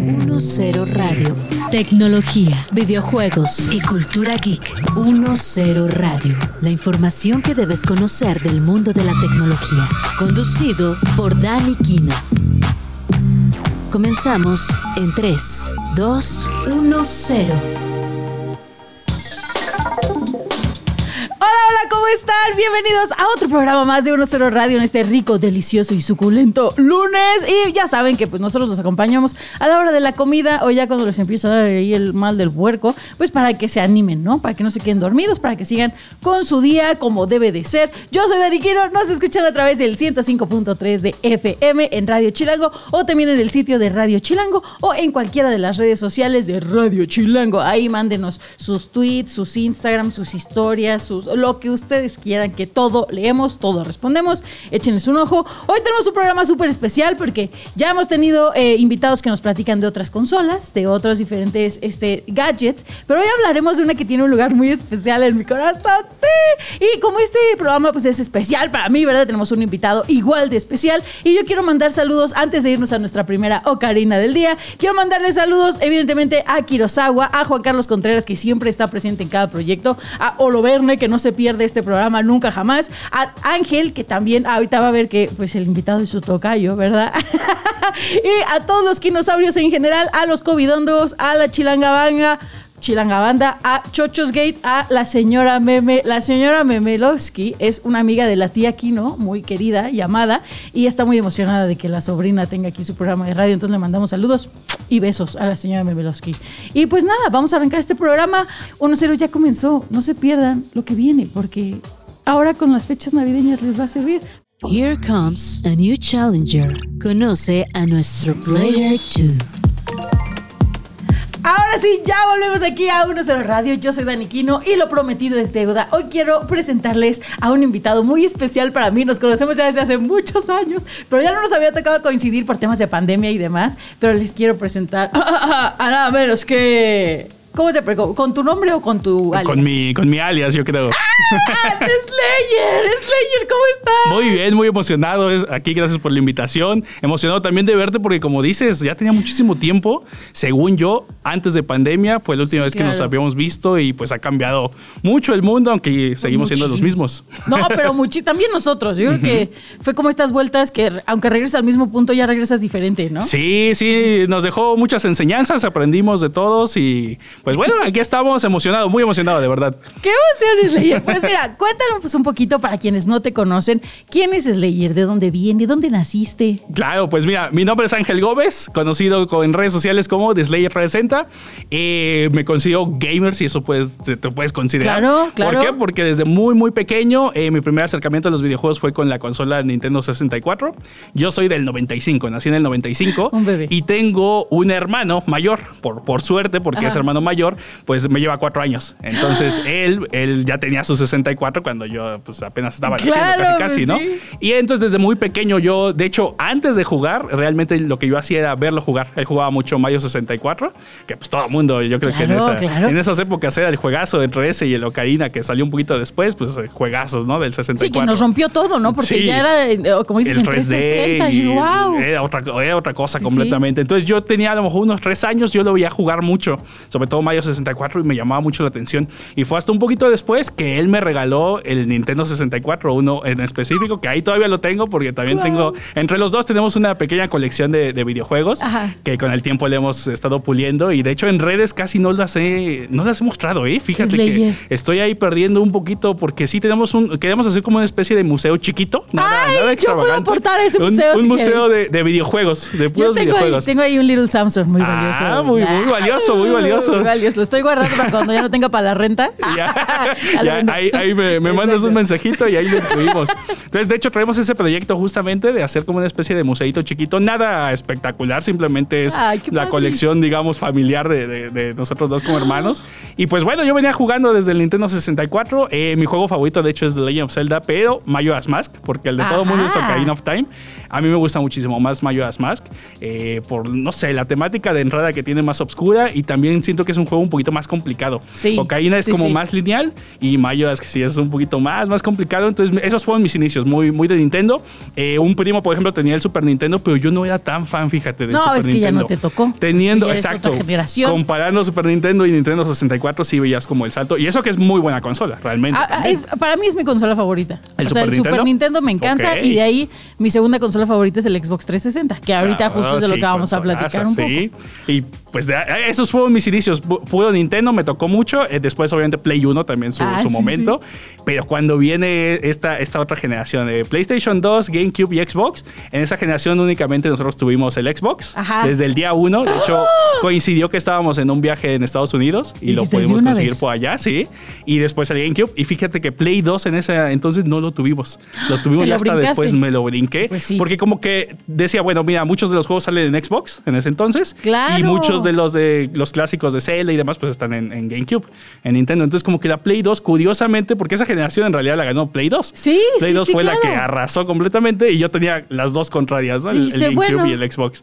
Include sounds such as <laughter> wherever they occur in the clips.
10 Radio. Tecnología, videojuegos y cultura geek. 10 Radio. La información que debes conocer del mundo de la tecnología. Conducido por Dani Kino. Comenzamos en 3, 2, 1, 0. ¿Cómo están? Bienvenidos a otro programa más de 1-0 Radio en este rico, delicioso y suculento lunes. Y ya saben que pues nosotros los acompañamos a la hora de la comida o ya cuando les empieza a dar ahí el mal del puerco, pues para que se animen, ¿no? Para que no se queden dormidos, para que sigan con su día como debe de ser. Yo soy Dani Quiro, nos escuchan a través del 105.3 de FM en Radio Chilango o también en el sitio de Radio Chilango o en cualquiera de las redes sociales de Radio Chilango. Ahí mándenos sus tweets, sus Instagram, sus historias, sus lo que quieran, que todo leemos, todo respondemos. Échenles un ojo. Hoy tenemos un programa súper especial porque ya hemos tenido eh, invitados que nos platican de otras consolas, de otros diferentes este, gadgets, pero hoy hablaremos de una que tiene un lugar muy especial en mi corazón. Sí. Y como este programa pues es especial para mí, ¿verdad? Tenemos un invitado igual de especial y yo quiero mandar saludos antes de irnos a nuestra primera ocarina del día. Quiero mandarle saludos evidentemente a Kirosawa, a Juan Carlos Contreras que siempre está presente en cada proyecto, a Oloverne que no se pierde este programa nunca jamás. A Ángel, que también ahorita va a ver que pues el invitado es su tocayo, ¿verdad? <laughs> y a todos los dinosaurios en general, a los covidondos, a la chilangabanga, Chilangabanda, a Chochos Gate, a la señora Meme. La señora Memelovsky es una amiga de la tía Kino, muy querida y amada, y está muy emocionada de que la sobrina tenga aquí su programa de radio. Entonces le mandamos saludos y besos a la señora Memelovsky. Y pues nada, vamos a arrancar este programa. 1-0 ya comenzó. No se pierdan lo que viene, porque ahora con las fechas navideñas les va a servir. Here comes a new challenger. Conoce a nuestro Player 2. Ahora sí, ya volvemos aquí a 1-0 Radio. Yo soy Dani Quino y lo prometido es deuda. Hoy quiero presentarles a un invitado muy especial para mí. Nos conocemos ya desde hace muchos años, pero ya no nos había tocado coincidir por temas de pandemia y demás. Pero les quiero presentar <laughs> a nada menos que ¿Cómo te pregunto? ¿Con tu nombre o con tu alias? Con mi, con mi alias, yo creo. ¡Ah! ¡Slayer! ¡Slayer! ¿Cómo estás? Muy bien, muy emocionado. Aquí, gracias por la invitación. Emocionado también de verte porque, como dices, ya tenía muchísimo tiempo. Según yo, antes de pandemia, fue la última vez que nos habíamos visto y pues ha cambiado mucho el mundo, aunque seguimos siendo los mismos. No, pero mucho, también nosotros. Yo creo que fue como estas vueltas que, aunque regresas al mismo punto, ya regresas diferente, ¿no? Sí, sí, nos dejó muchas enseñanzas, aprendimos de todos y pues bueno, aquí estamos emocionados, muy emocionados, de verdad. ¡Qué emoción, Slayer! Pues mira, cuéntanos pues, un poquito para quienes no te conocen. ¿Quién es Slayer? ¿De dónde viene? ¿De dónde naciste? Claro, pues mira, mi nombre es Ángel Gómez, conocido en redes sociales como The Slayer Presenta. Eh, me considero gamer, si eso puedes, te puedes considerar. Claro, claro. ¿Por qué? Porque desde muy, muy pequeño, eh, mi primer acercamiento a los videojuegos fue con la consola Nintendo 64. Yo soy del 95, nací en el 95. Un bebé. Y tengo un hermano mayor, por, por suerte, porque es hermano mayor mayor, pues me lleva cuatro años. Entonces <gasps> él, él ya tenía sus 64 cuando yo pues apenas estaba naciendo casi casi, ¿no? Y entonces desde muy pequeño yo, de hecho, antes de jugar, realmente lo que yo hacía era verlo jugar. Él jugaba mucho Mario 64, que pues todo el mundo, yo creo que en, en, esas épocas era el juegazo entre ese y el Ocarina, que salió un poquito después, pues eh, juegazos, ¿no? Del 64. Sí, que nos rompió todo, ¿no? Porque ya era, eh, como dices, el 3D y, wow. Era otra, era otra cosa completamente. Entonces yo tenía a lo mejor unos tres años, yo lo veía jugar mucho, sobre todo Mario 64 y me llamaba mucho la atención. Y fue hasta un poquito después que él me regaló el Nintendo 64, uno en específico, que ahí todavía lo tengo porque también tengo, entre los dos tenemos una pequeña colección de, videojuegos que con el tiempo le hemos estado puliendo y de hecho en redes casi no las he, no las he mostrado, ¿eh? Fíjate que estoy ahí perdiendo un poquito porque sí tenemos un, queremos hacer como una especie de museo chiquito, nada, Ay, Yo puedo aportar ese museo. Un, museo de, videojuegos, de puros tengo videojuegos. Ahí, tengo ahí un Little Samsung muy valioso. Ah, muy, muy valioso, muy valioso. Muy valioso. Lo estoy guardando para cuando ya no tenga para la renta. <laughs> ya, <laughs> ahí, me, mandas un mensajito y ahí lo incluimos. Entonces, de hecho, traemos ese proyecto justamente de hacer como una especie de museito chiquito. Nada espectacular, simplemente es la colección, digamos, familiar de, nosotros dos como hermanos. Y pues bueno, yo venía jugando desde el Nintendo 64. Eh, mi juego favorito, de hecho, es The Legend of Zelda, pero Majora's Mask, porque el de todo el mundo es Ocarina of Time. A mí me gusta muchísimo más Majora's Mask, eh, por, no sé, la temática de entrada que tiene más oscura y también siento que es un juego un poquito más complicado. Sí, Ocarina es sí, como sí. más lineal y Majora's que sí es un poquito más, más complicado. Entonces, esos fueron mis inicios, muy, muy de Nintendo. Eh, un primo, por ejemplo, tenía el Super Nintendo, pero yo no era tan fan, fíjate, del No, Super es que ya Nintendo. no te tocó. Teniendo, Es que ya eres exacto. Comparando Super Nintendo y Nintendo 64, sí veías como el salto. Y eso que es muy buena consola, realmente. Ah, ah, es- para mí es mi consola favorita. ¿El o sea, Super Nintendo? Me encanta y de ahí mi segunda consola favorita es el Xbox 360, que ahorita justo es de lo que vamos a platicar un poco. sí. Y pues de- esos fueron mis inicios. Pu- Puro Nintendo, me tocó mucho. Eh, después, obviamente, Play 1 también su, Ah, su sí, momento. Pero cuando viene esta, esta otra generación de PlayStation 2, GameCube y Xbox, en esa generación únicamente nosotros tuvimos el Xbox. Ajá. Desde el día 1. De hecho, coincidió que estábamos en un viaje en Estados Unidos y Y lo pudimos conseguir vez. por allá, sí. Y después el GameCube. Y fíjate que Play 2 en ese entonces no lo tuvimos. Lo tuvimos ¿Te ya hasta después me lo brinqué. Pues sí. Porque como que decía, bueno, mira, muchos de los juegos salen en Xbox en ese entonces. Claro. Y muchos de los de los clásicos de Zelda y demás, pues están en, en GameCube, en Nintendo. Entonces, como que la Play 2, curiosamente, porque esa generación en realidad la ganó Play 2. Sí, Play sí, 2 sí, fue la que arrasó completamente y yo tenía las dos contrarias, ¿no? El, GameCube bueno. y el Xbox.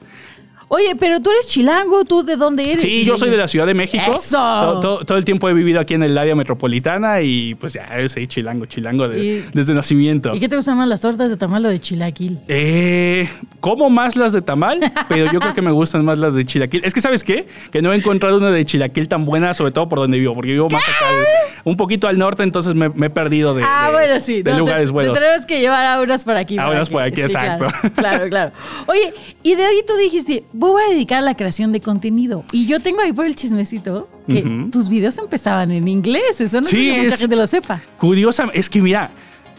Oye, pero tú eres chilango, ¿tú de dónde eres? Sí, yo soy de la Ciudad de México. ¡Eso! Todo, todo- todo el tiempo he vivido aquí en el área metropolitana y pues ya, sí, chilango, chilango de- Y- desde nacimiento. ¿Y qué te gustan más, las tortas de tamal o de chilaquil? Eh, como más las de tamal, pero yo creo que me gustan más las de chilaquil. Es que, ¿sabes qué? Que no he encontrado una de chilaquil tan buena, sobre todo por donde vivo, porque vivo más acá, un poquito al norte, entonces me, me he perdido de, ah, de- bueno, sí. de no, lugares te, buenos. Te tenemos que llevar a unas por aquí. A unas por aquí, exacto. Claro, claro, claro. Oye, y de ahí tú dijiste, voy a dedicar a la creación de contenido. Y yo tengo ahí por el chismecito que tus videos empezaban en inglés. Eso no Sí, creo que mucha es- gente lo sepa. Curiosa, es que mira,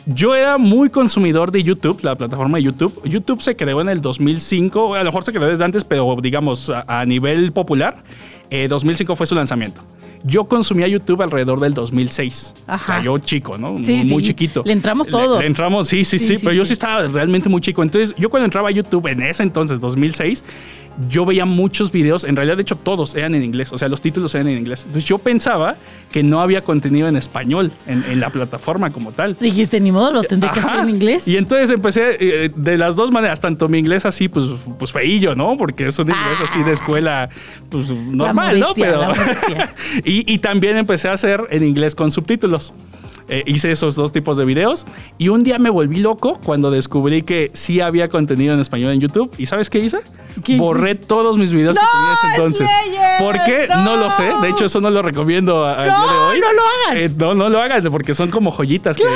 yo era muy consumidor de YouTube, la plataforma de YouTube. YouTube se creó en el 2005, a lo mejor se creó desde antes, pero digamos a, a nivel popular, eh, 2005 fue su lanzamiento. Yo consumía YouTube alrededor del 2006. Ajá. O sea, yo chico, ¿no? Sí, muy sí. chiquito. Le entramos todos. Le, entramos, sí, sí, Sí, pero yo sí. estaba realmente muy chico. Entonces, yo cuando entraba a YouTube en ese entonces, 2006, yo veía muchos videos, en realidad de hecho todos eran en inglés, o sea, los títulos eran en inglés. Entonces yo pensaba que no había contenido en español en, en la plataforma como tal. Dijiste, ni modo, lo tendré que hacer en inglés. Y entonces empecé eh, de las dos maneras, tanto mi inglés así, pues, pues feillo, ¿no? Porque es un inglés así de escuela, pues normal, modestia, ¿no? la modestia. <laughs> y, y también empecé a hacer en inglés con subtítulos. Eh, hice esos dos tipos de videos y un día me volví loco cuando descubrí que sí había contenido en español en YouTube. ¿Y sabes qué hice? ¿Qué Borré todos mis videos ¡No, que tenía ese entonces. Slayer! ¿Por qué? No. lo sé. De hecho, eso no lo recomiendo a- No, día de hoy. no lo hagan. Eh, no, no lo hagan porque son como joyitas que- que,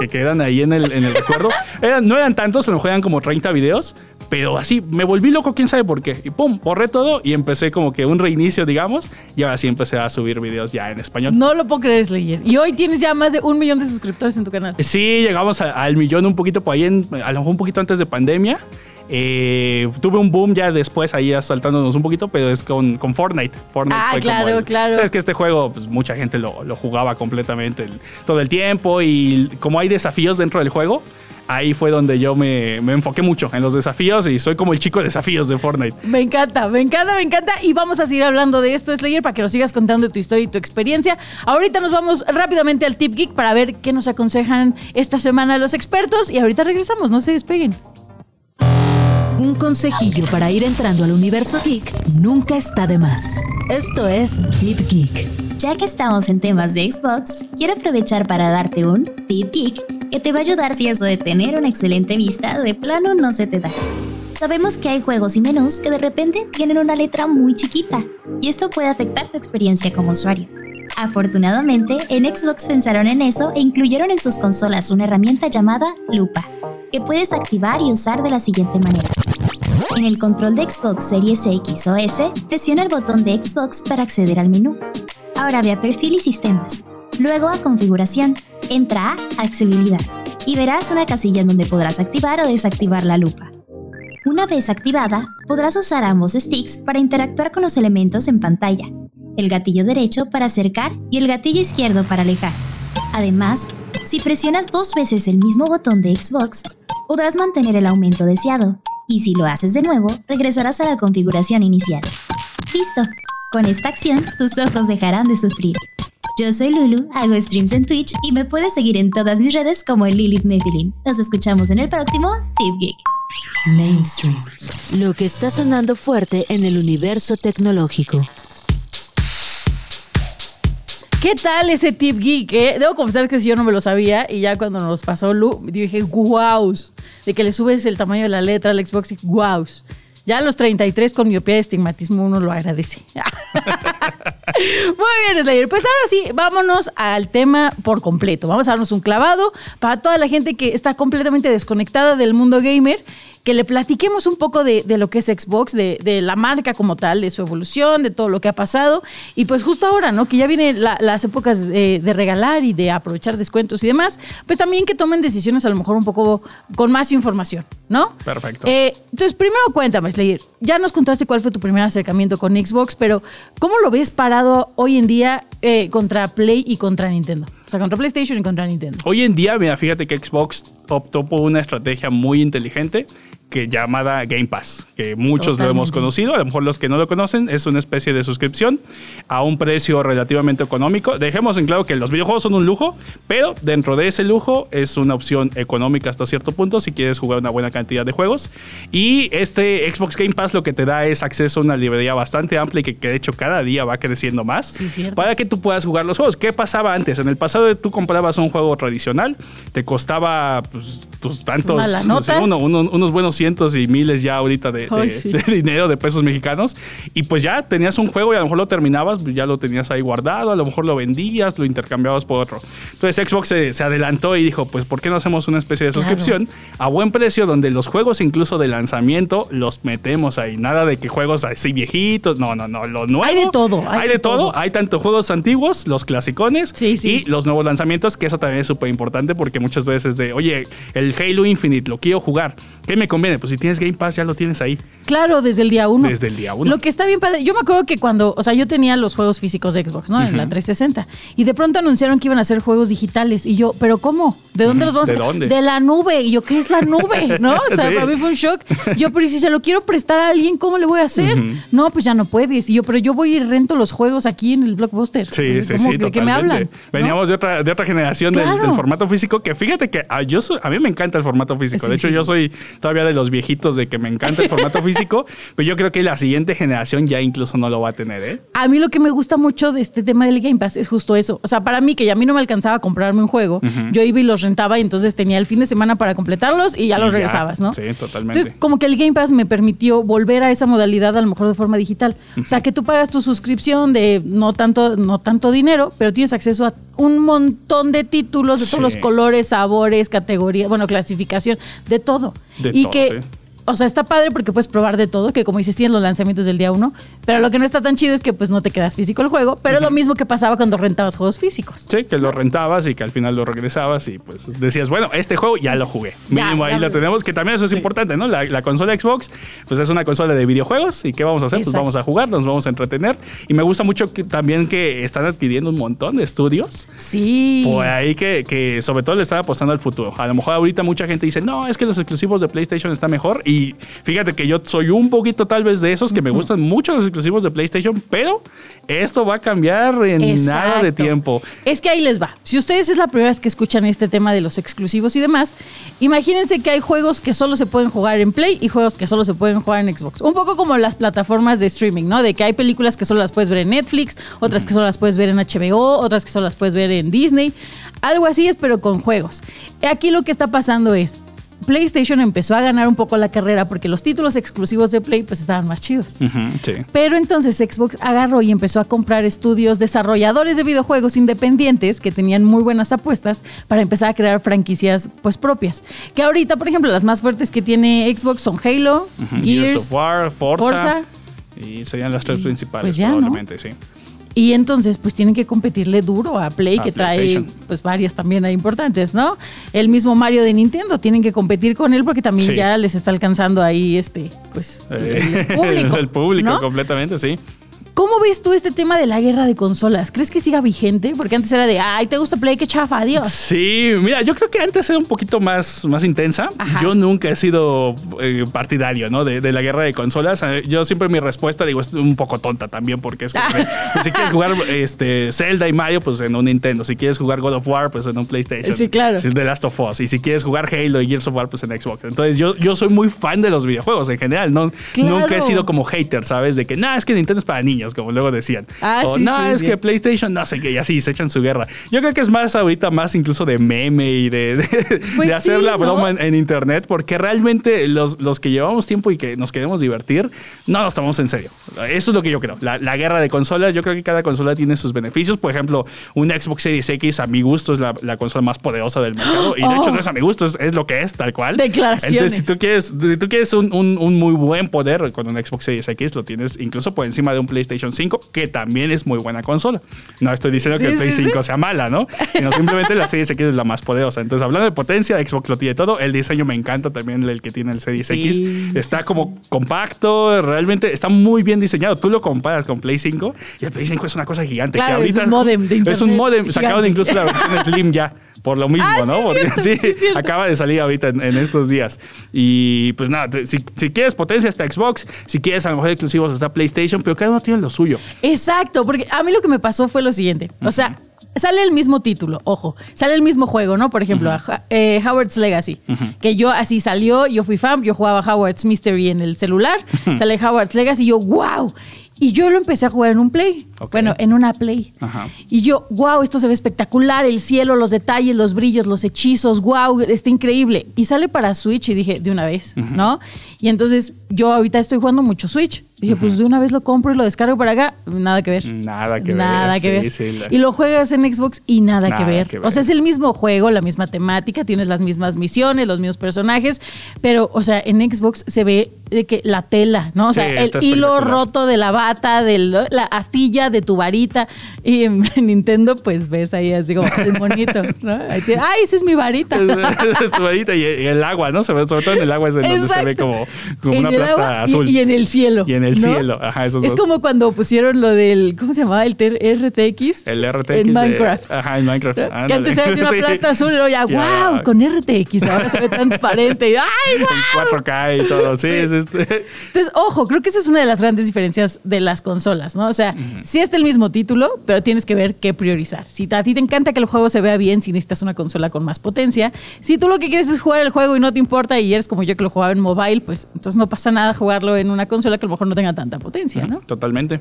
que quedan ahí en el, en el recuerdo. Eran- no eran tantos, se me juegan como 30 videos, pero así me volví loco, quién sabe por qué. Y pum, borré todo y empecé como que un reinicio, digamos, y ahora sí empecé a subir videos ya en español. No lo puedo creer, Slayer. Y hoy tienes ya más de un millón de suscriptores en tu canal. Sí, llegamos a- al millón un poquito por ahí, en- a lo mejor un poquito antes de pandemia. Eh, tuve un boom ya después ahí asaltándonos un poquito, pero es con, con Fortnite. Fortnite Ah, fue como claro, el- claro. Es que este juego, pues mucha gente lo, lo jugaba completamente el- todo el tiempo y como hay desafíos dentro del juego, ahí fue donde yo me, me enfoqué mucho en los desafíos y soy como el chico de desafíos de Fortnite. Me encanta, me encanta, me encanta. Y vamos a seguir hablando de esto, Slayer, para que nos sigas contando tu historia y tu experiencia. Ahorita nos vamos rápidamente al Tip Geek para ver qué nos aconsejan esta semana los expertos. Y ahorita regresamos, no se despeguen. Un consejillo para ir entrando al universo geek nunca está de más. Esto es Tip Geek. Ya que estamos en temas de Xbox, quiero aprovechar para darte un tip geek que te va a ayudar si eso de tener una excelente vista de plano no se te da. Sabemos que hay juegos y menús que de repente tienen una letra muy chiquita y esto puede afectar tu experiencia como usuario. Afortunadamente, en Xbox pensaron en eso e incluyeron en sus consolas una herramienta llamada Lupa, que puedes activar y usar de la siguiente manera. En el control de Xbox Series X o S, presiona el botón de Xbox para acceder al menú. Ahora ve a Perfil y Sistemas. Luego a Configuración. Entra a Accesibilidad. Y verás una casilla en donde podrás activar o desactivar la lupa. Una vez activada, podrás usar ambos sticks para interactuar con los elementos en pantalla. El gatillo derecho para acercar y el gatillo izquierdo para alejar. Además, si presionas dos veces el mismo botón de Xbox, podrás mantener el aumento deseado. Y si lo haces de nuevo, regresarás a la configuración inicial. Listo. Con esta acción, tus ojos dejarán de sufrir. Yo soy Lulu, hago streams en Twitch y me puedes seguir en todas mis redes como Lilith Nephilim. Nos escuchamos en el próximo Tip Geek. Mainstream. Lo que está sonando fuerte en el universo tecnológico. ¿Qué tal ese tip geek? eh? Debo confesar que si yo no me lo sabía y ya cuando nos pasó Lu, dije, wow, de que le subes el tamaño de la letra al Xbox y wow. Ya a los 33 con miopía y estigmatismo uno lo agradece. <laughs> Muy bien, Slayer. Pues ahora sí, vámonos al tema por completo. Vamos a darnos un clavado para toda la gente que está completamente desconectada del mundo gamer que le platiquemos un poco de, lo que es Xbox, de, la marca como tal, de su evolución, de todo lo que ha pasado. Y pues justo ahora, ¿no? Que ya vienen la, las épocas de, de, regalar y de aprovechar descuentos y demás, pues también que tomen decisiones a lo mejor un poco con más información, ¿no? Perfecto. Eh, entonces, primero cuéntame, Slayer, ya nos contaste cuál fue tu primer acercamiento con Xbox, pero ¿cómo lo ves parado hoy en día eh, contra Play y contra Nintendo? O sea, contra PlayStation y contra Nintendo. Hoy en día, mira, fíjate que Xbox optó por una estrategia muy inteligente que llamada Game Pass, que muchos Totalmente. lo hemos conocido, a lo mejor los que no lo conocen, es una especie de suscripción a un precio relativamente económico. Dejemos en claro que los videojuegos son un lujo, pero dentro de ese lujo es una opción económica hasta cierto punto si quieres jugar una buena cantidad de juegos. Y este Xbox Game Pass lo que te da es acceso a una librería bastante amplia y que, que de hecho cada día va creciendo más sí, para que tú puedas jugar los juegos. ¿Qué pasaba antes? En el pasado tú comprabas un juego tradicional, te costaba pues, tus tantos, no sé, uno, uno, unos buenos cientos y miles ya ahorita de, Ay, de, <laughs> sí. de, dinero, de pesos mexicanos. Y pues ya tenías un juego y a lo mejor lo terminabas, ya lo tenías ahí guardado, a lo mejor lo vendías, lo intercambiabas por otro. Entonces Xbox se, se adelantó y dijo, pues ¿por qué no hacemos una especie de Claro. suscripción a buen precio donde los juegos incluso de lanzamiento los metemos ahí? Nada de que juegos así viejitos, no, no, no, lo nuevo. Hay de todo, Hay, hay de de todo. todo. Hay tanto juegos antiguos, los clasicones Sí, sí. y los nuevos lanzamientos, que eso también es súper importante porque muchas veces de, oye, el Halo Infinite lo quiero jugar. ¿Qué me conviene? Pues si tienes Game Pass ya lo tienes ahí. Claro, desde el día uno. Desde el día uno. Lo que está bien padre. Yo me acuerdo que cuando, o sea, yo tenía los juegos físicos de Xbox, ¿no? En la 360. Y de pronto anunciaron que iban a hacer juegos digitales. Y yo, ¿pero cómo? ¿De dónde Ujú. los vamos a ¿De dónde? De la nube. Y yo, ¿qué es la nube? <laughs> ¿No? O sea, Sí. para mí fue un shock. Yo, pero ¿y si se lo quiero prestar a alguien, ¿cómo le voy a hacer? No, pues ya no puedes. Y yo, pero yo voy y rento los juegos aquí en el Blockbuster. Sí, sí, sí, ¿De qué me hablan? ¿No? Veníamos de, otra, de otra generación del- del, formato físico, que fíjate que a, yo soy- a mí me encanta el formato físico. Sí, de hecho, sí. yo soy todavía de los viejitos de que me encanta el formato <laughs> físico, pero yo creo que la siguiente generación ya incluso no lo va a tener, ¿eh? A mí lo que me gusta mucho de este tema del Game Pass es justo eso. O sea, para mí, que ya a mí no me alcanzaba a comprarme un juego, yo iba y los rentaba y entonces tenía el fin de semana para completarlos y ya los ya. regresabas, ¿no? Sí, totalmente. Entonces, como que el Game Pass me permitió volver a esa modalidad a lo mejor de forma digital. O sea, que tú pagas tu suscripción de no tanto, no tanto dinero, pero tienes acceso a un montón de títulos de Sí. todos los colores, sabores, categorías, bueno, clasificación, de todo. De y todo, que sí. O sea, está padre porque puedes probar de todo, que como dices, tienes los lanzamientos del día uno, pero lo que no está tan chido es que pues no te quedas físico el juego, pero es lo mismo que pasaba cuando rentabas juegos físicos. Sí, que lo rentabas y que al final lo regresabas y pues decías, bueno, este juego ya lo jugué. Ya, Mínimo ahí ya lo lo- tenemos, que también eso es importante, ¿no? La, la consola Xbox, pues es una consola de videojuegos y ¿qué vamos a hacer? Pues vamos a jugar, nos vamos a entretener. Y me gusta mucho que, también que están adquiriendo un montón de estudios. Sí. Por ahí que, que sobre todo le están apostando al futuro. A lo mejor ahorita mucha gente dice, no, es que los exclusivos de PlayStation están mejor. Y fíjate que yo soy un poquito tal vez de esos que me gustan mucho los exclusivos de PlayStation, pero esto va a cambiar en nada de tiempo. Es que ahí les va. Si ustedes es la primera vez que escuchan este tema de los exclusivos y demás, imagínense que hay juegos que solo se pueden jugar en Play y juegos que solo se pueden jugar en Xbox. Un poco como las plataformas de streaming, ¿no? De que hay películas que solo las puedes ver en Netflix, otras que solo las puedes ver en HBO, otras que solo las puedes ver en Disney. Algo así es, pero con juegos. Aquí lo que está pasando es, PlayStation empezó a ganar un poco la carrera porque los títulos exclusivos de Play pues estaban más chidos. Sí. Pero entonces Xbox agarró y empezó a comprar estudios desarrolladores de videojuegos independientes que tenían muy buenas apuestas para empezar a crear franquicias pues propias. Que ahorita, por ejemplo, las más fuertes que tiene Xbox son Halo, Ujú, Gears, of War, Forza, Forza. Y serían las tres principales, pues ya, ¿no? probablemente, sí. Y entonces pues tienen que competirle duro a Play A que trae pues varias también importantes, ¿no? El mismo Mario de Nintendo tienen que competir con él porque también Sí. ya les está alcanzando ahí este pues Eh, el <laughs> público. el público, ¿no? completamente, sí. ¿Cómo ves tú este tema de la guerra de consolas? ¿Crees que siga vigente? Porque antes era de, ay, ¿te gusta Play? ¡Qué chafa! Adiós. Sí, mira, yo creo que antes era un poquito más, más intensa. Ajá. Yo nunca he sido eh, partidario, ¿no? De, de la guerra de consolas. Eh, Yo siempre mi respuesta, digo, es un poco tonta también, porque es como <laughs> pues, si quieres jugar este, Zelda y Mario, pues en un Nintendo. Si quieres jugar God of War, pues en un PlayStation. Sí, claro. Si The Last of Us. Y si quieres jugar Halo y Gears of War, pues en Xbox. Entonces yo, yo soy muy fan de los videojuegos en general. No, Claro. Nunca he sido como hater, ¿sabes? De que, nada, es que Nintendo es para niños. Niños, como luego decían. Ah, o sí, no, sí, es sí. que PlayStation no sé qué, y así se echan su guerra. Yo creo que es más ahorita, más incluso de meme y de, de, Pues de hacer sí, la ¿no? broma en, en internet, porque realmente los, los que llevamos tiempo y que nos queremos divertir, no nos tomamos en serio. Eso es lo que yo creo. La, la guerra de consolas, yo creo que cada consola tiene sus beneficios. Por ejemplo, un Xbox Series X, a mi gusto, es la, la consola más poderosa del mercado. <gasps> Y de Oh. hecho, no es a mi gusto, es, es lo que es, tal cual. Declaraciones. Entonces, si tú quieres, si tú quieres un, un- un muy buen poder con un Xbox Series X, lo tienes incluso por encima de un PlayStation 5, que también es muy buena consola. No estoy diciendo Sí, que el Play sí, sí. 5 sea mala, ¿no? Sino simplemente la Series X es la más poderosa. Entonces, hablando de potencia, Xbox lo tiene todo. El diseño me encanta también, el que tiene el Series X. Está como compacto, realmente está muy bien diseñado. Tú lo comparas con Play 5 y el Play 5 es una cosa gigante. Claro, que es ahorita un módem de Es un internet modem. Sacaron gigante. incluso la versión <laughs> Slim ya. Por lo mismo, Ah, sí, ¿no? Porque cierto, sí, sí, cierto. acaba de salir ahorita en, en estos días. Y pues nada, te- si, si quieres potencia está Xbox, si quieres a lo mejor exclusivos está PlayStation, pero cada uno tiene lo suyo. Exacto, porque a mí lo que me pasó fue lo siguiente. O sea, sale el mismo título, ojo, sale el mismo juego, ¿no? Por ejemplo, a- eh, Howard's Legacy, que yo así salió, yo fui fan, yo jugaba Howard's Mystery en el celular, sale Howard's Legacy y yo, wow. Y yo lo empecé a jugar en un Play. Bueno, en una Play. Ajá. Y yo, wow, esto se ve espectacular, el cielo, los detalles, los brillos, los hechizos, wow, está increíble. Y sale para Switch y dije, de una vez, ¿no? Y entonces yo ahorita estoy jugando mucho Switch. Dije, pues de una vez lo compro y lo descargo para acá. Nada que ver. Nada que ver. Nada que ver. sí, la- Y lo juegas en Xbox y nada, Nada que, ver. que O sea, es el mismo juego, la misma temática, tienes las mismas misiones, los mismos personajes, pero, o sea, en Xbox se ve de que la tela, ¿no? O sea, Sí, el hilo roto de la bata, de la astilla de tu varita. Y <laughs> en Nintendo, pues ves ahí así como el monito, ¿no? Ahí te- ¡Ay, esa es mi varita! es tu varita y, el agua, ¿no? Se ve- sobre todo en el agua es en donde se ve como, una plasta agua y- azul. Y, en el cielo. Y en el ¿no? cielo, ajá, esos Es dos. como cuando pusieron lo del, ¿cómo se llamaba? El RTX. El RTX. En de- Minecraft. ajá, en Minecraft. Que antes se hacía una <laughs> Sí. plasta azul y luego ya, Ya. wow, con RTX, ahora se ve transparente. y, ¡Ay, wow! En 4K y todo. Sí, Sí. es este. Entonces, ojo, creo que esa es una de las grandes diferencias de las consolas, ¿no? O sea, sí está el mismo título, pero tienes que ver qué priorizar. Si a ti te encanta que el juego se vea bien, si necesitas una consola con más potencia. Si tú lo que quieres es jugar el juego y no te importa y eres como yo que lo jugaba en mobile, pues entonces no pasa nada jugarlo en una consola que a lo mejor no tenga tanta potencia, ¿no? Totalmente.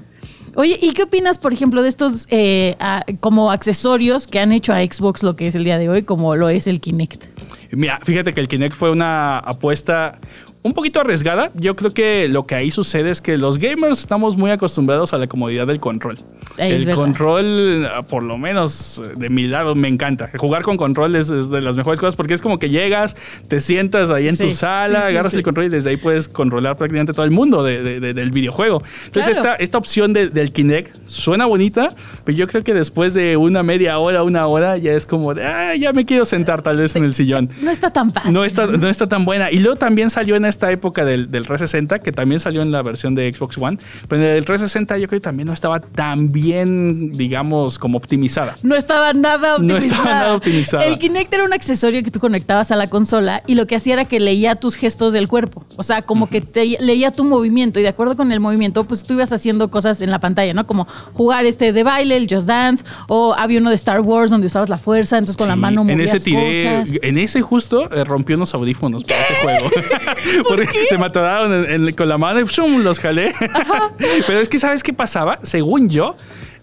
Oye, ¿y qué opinas, por ejemplo, de estos eh, a- como accesorios que han hecho a Xbox lo que es el día de hoy, como lo es el Kinect? Mira, fíjate que el Kinect fue una apuesta un poquito arriesgada. Yo creo que lo que ahí sucede es que los gamers estamos muy acostumbrados a la comodidad del control. Es el verdad. control, por lo menos de mi lado, me encanta. Jugar con control es, es de las mejores cosas porque es como que llegas, te sientas ahí en Sí, tu sala, sí, sí, agarras el control y desde ahí puedes controlar prácticamente todo el mundo de- de- de- del videojuego. Entonces, Claro. esta, esta opción de- del Kinect suena bonita, pero yo creo que después de una media hora, una hora, ya es como de, "Ah, ya me quiero sentar tal vez en el sillón. No está tan padre. No está, no está tan buena. Y luego también salió en esta época del, del 360, que también salió en la versión de Xbox One. Pero en el 360 yo creo que también no estaba tan bien, digamos, como optimizada. No estaba nada No optimizada. estaba nada optimizada. El Kinect era un accesorio que tú conectabas a la consola y lo que hacía era que leía tus gestos del cuerpo. O sea, como que te leía tu movimiento y de acuerdo con el movimiento, pues tú ibas haciendo cosas en la pantalla, ¿no? Como jugar este de baile, el Just Dance, o había uno de Star Wars donde usabas la fuerza, entonces con la mano en movías ese tiré, cosas. en ese justo eh, rompió unos audífonos para ese juego. <laughs> <laughs> Porque se me atoraron en- en- con la mano y ¡shum! los jalé. <laughs> Pero es que, ¿sabes qué pasaba? Según yo,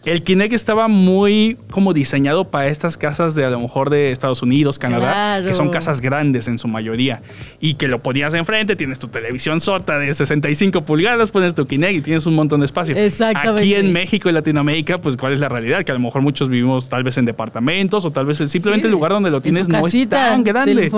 el Kinect estaba muy como diseñado para estas casas de a lo mejor de Estados Unidos, Canadá, Claro. que son casas grandes en su mayoría. Y que lo ponías enfrente, tienes tu televisión sota de 65 pulgadas, pones tu Kinect y tienes un montón de espacio. Exactamente. Aquí en México y Latinoamérica, pues ¿cuál es la realidad? Que a lo mejor muchos vivimos tal vez en departamentos o tal vez simplemente Sí, el lugar donde lo en tienes no es tan grande.